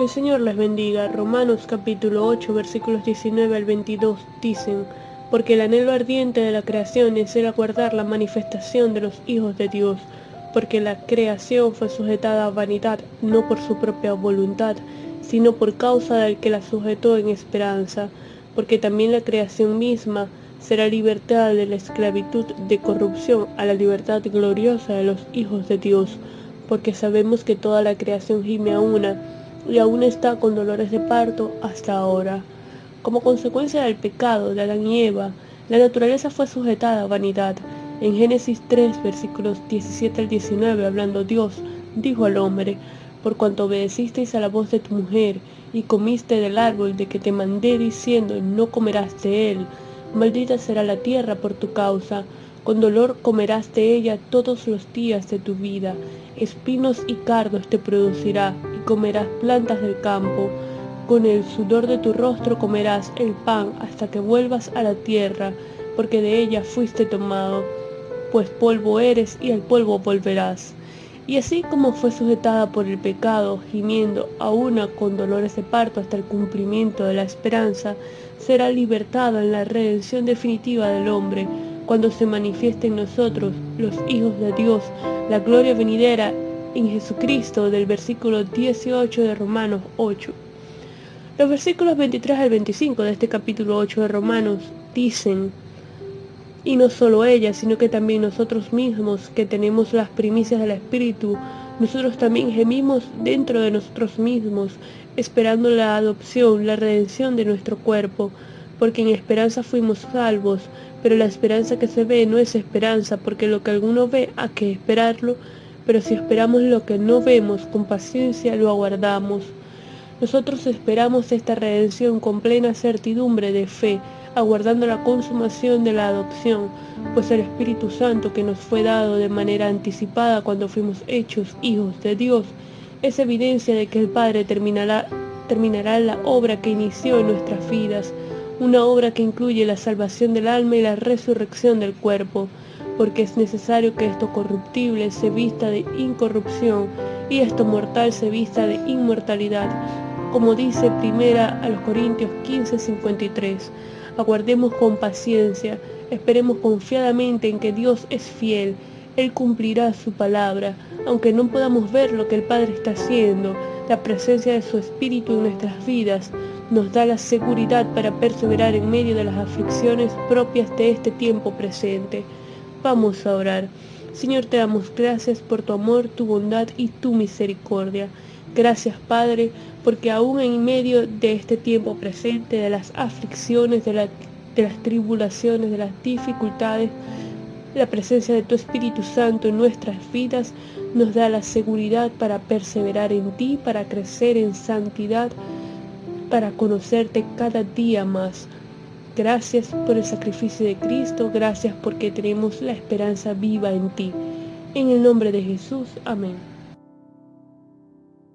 Que el Señor les bendiga. Romanos capítulo 8 versículos 19 al 22 dicen, porque el anhelo ardiente de la creación es el aguardar la manifestación de los hijos de Dios, porque la creación fue sujetada a vanidad, no por su propia voluntad, sino por causa del que la sujetó en esperanza, porque también la creación misma será libertada de la esclavitud de corrupción a la libertad gloriosa de los hijos de Dios, porque sabemos que toda la creación gime a una y aún está con dolores de parto hasta ahora. Como consecuencia del pecado de Adán y Eva, la naturaleza fue sujetada a vanidad. En Génesis 3, versículos 17 al 19, hablando Dios, dijo al hombre, por cuanto obedecisteis a la voz de tu mujer y comiste del árbol de que te mandé diciendo, no comerás de él, maldita será la tierra por tu causa, con dolor comerás de ella todos los días de tu vida, espinos y cardos te producirá, comerás plantas del campo. Con el sudor de tu rostro comerás el pan hasta que vuelvas a la tierra, porque de ella fuiste tomado, pues polvo eres y al polvo volverás. Y así como fue sujetada por el pecado, gimiendo a una con dolores de parto hasta el cumplimiento de la esperanza, será libertada en la redención definitiva del hombre, cuando se manifieste en nosotros, los hijos de Dios, la gloria venidera en Jesucristo del versículo 18 de Romanos 8. Los versículos 23 al 25 de este capítulo 8 de Romanos dicen, y no solo ella, sino que también nosotros mismos que tenemos las primicias del Espíritu, nosotros también gemimos dentro de nosotros mismos, esperando la adopción, la redención de nuestro cuerpo, porque en esperanza fuimos salvos, pero la esperanza que se ve no es esperanza, porque lo que alguno ve hay que esperarlo, pero si esperamos lo que no vemos, con paciencia lo aguardamos. Nosotros esperamos esta redención con plena certidumbre de fe, aguardando la consumación de la adopción, pues el Espíritu Santo que nos fue dado de manera anticipada cuando fuimos hechos hijos de Dios, es evidencia de que el Padre terminará, terminará la obra que inició en nuestras vidas, una obra que incluye la salvación del alma y la resurrección del cuerpo, porque es necesario que esto corruptible se vista de incorrupción y esto mortal se vista de inmortalidad, como dice primera a los Corintios 15:53. Aguardemos con paciencia, esperemos confiadamente en que Dios es fiel, Él cumplirá su palabra, aunque no podamos ver lo que el Padre está haciendo, la presencia de su Espíritu en nuestras vidas nos da la seguridad para perseverar en medio de las aflicciones propias de este tiempo presente. Vamos a orar. Señor, te damos gracias por tu amor, tu bondad y tu misericordia. Gracias, Padre, porque aún en medio de este tiempo presente, de las aflicciones, de, de las tribulaciones, de las dificultades, la presencia de tu Espíritu Santo en nuestras vidas nos da la seguridad para perseverar en ti, para crecer en santidad, para conocerte cada día más. Gracias por el sacrificio de Cristo, gracias porque tenemos la esperanza viva en ti. En el nombre de Jesús, amén.